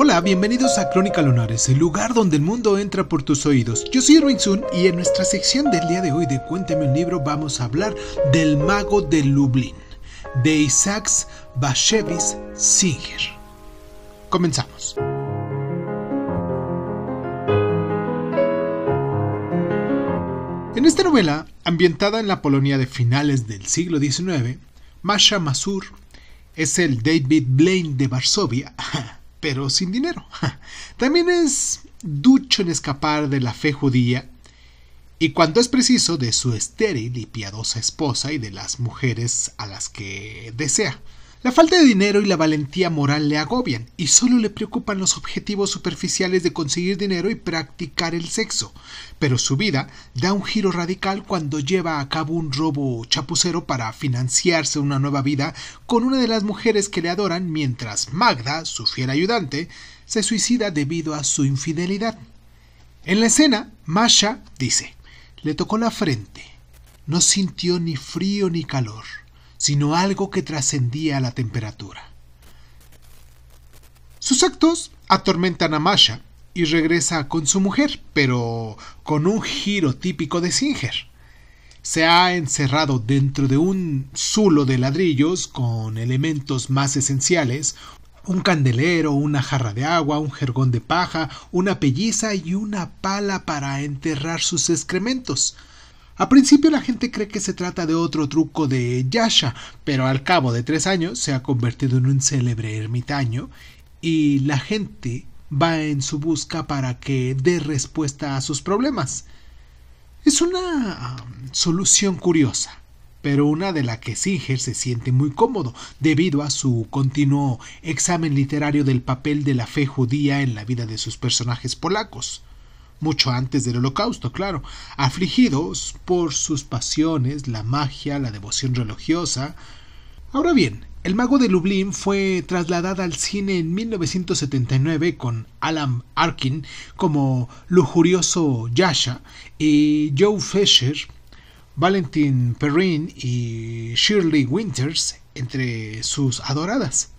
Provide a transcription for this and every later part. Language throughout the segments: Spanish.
Hola, bienvenidos a Crónica Lunares, el lugar donde el mundo entra por tus oídos. Yo soy Erwin Sun y en nuestra sección del día de hoy de Cuéntame un libro vamos a hablar del Mago de Lublin, de Isaacs Bashevis Singer. Comenzamos. En esta novela, ambientada en la Polonia de finales del siglo XIX, Masha Masur es el David Blaine de Varsovia pero sin dinero. También es ducho en escapar de la fe judía y cuando es preciso de su estéril y piadosa esposa y de las mujeres a las que desea. La falta de dinero y la valentía moral le agobian y solo le preocupan los objetivos superficiales de conseguir dinero y practicar el sexo. Pero su vida da un giro radical cuando lleva a cabo un robo chapucero para financiarse una nueva vida con una de las mujeres que le adoran mientras Magda, su fiel ayudante, se suicida debido a su infidelidad. En la escena, Masha dice, le tocó la frente. No sintió ni frío ni calor sino algo que trascendía la temperatura. Sus actos atormentan a Masha y regresa con su mujer, pero con un giro típico de Singer. Se ha encerrado dentro de un zulo de ladrillos con elementos más esenciales, un candelero, una jarra de agua, un jergón de paja, una pelliza y una pala para enterrar sus excrementos. A principio la gente cree que se trata de otro truco de Yasha, pero al cabo de tres años se ha convertido en un célebre ermitaño y la gente va en su busca para que dé respuesta a sus problemas. Es una um, solución curiosa, pero una de la que Singer se siente muy cómodo debido a su continuo examen literario del papel de la fe judía en la vida de sus personajes polacos mucho antes del holocausto, claro, afligidos por sus pasiones, la magia, la devoción religiosa. Ahora bien, El mago de Lublin fue trasladada al cine en 1979 con Alan Arkin como lujurioso Yasha y Joe Fisher, Valentin Perrin y Shirley Winters entre sus adoradas.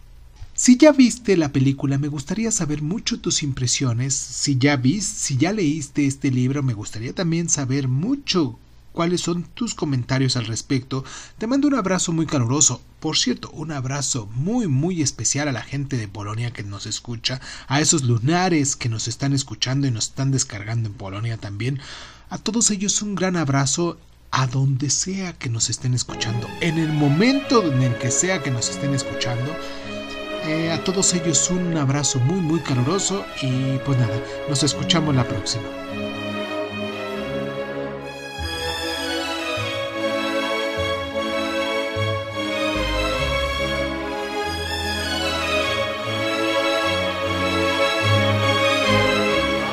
Si ya viste la película, me gustaría saber mucho tus impresiones. Si ya viste, si ya leíste este libro, me gustaría también saber mucho cuáles son tus comentarios al respecto. Te mando un abrazo muy caluroso. Por cierto, un abrazo muy muy especial a la gente de Polonia que nos escucha, a esos lunares que nos están escuchando y nos están descargando en Polonia también. A todos ellos un gran abrazo a donde sea que nos estén escuchando, en el momento en el que sea que nos estén escuchando. Eh, a todos ellos un abrazo muy muy caluroso y pues nada, nos escuchamos la próxima.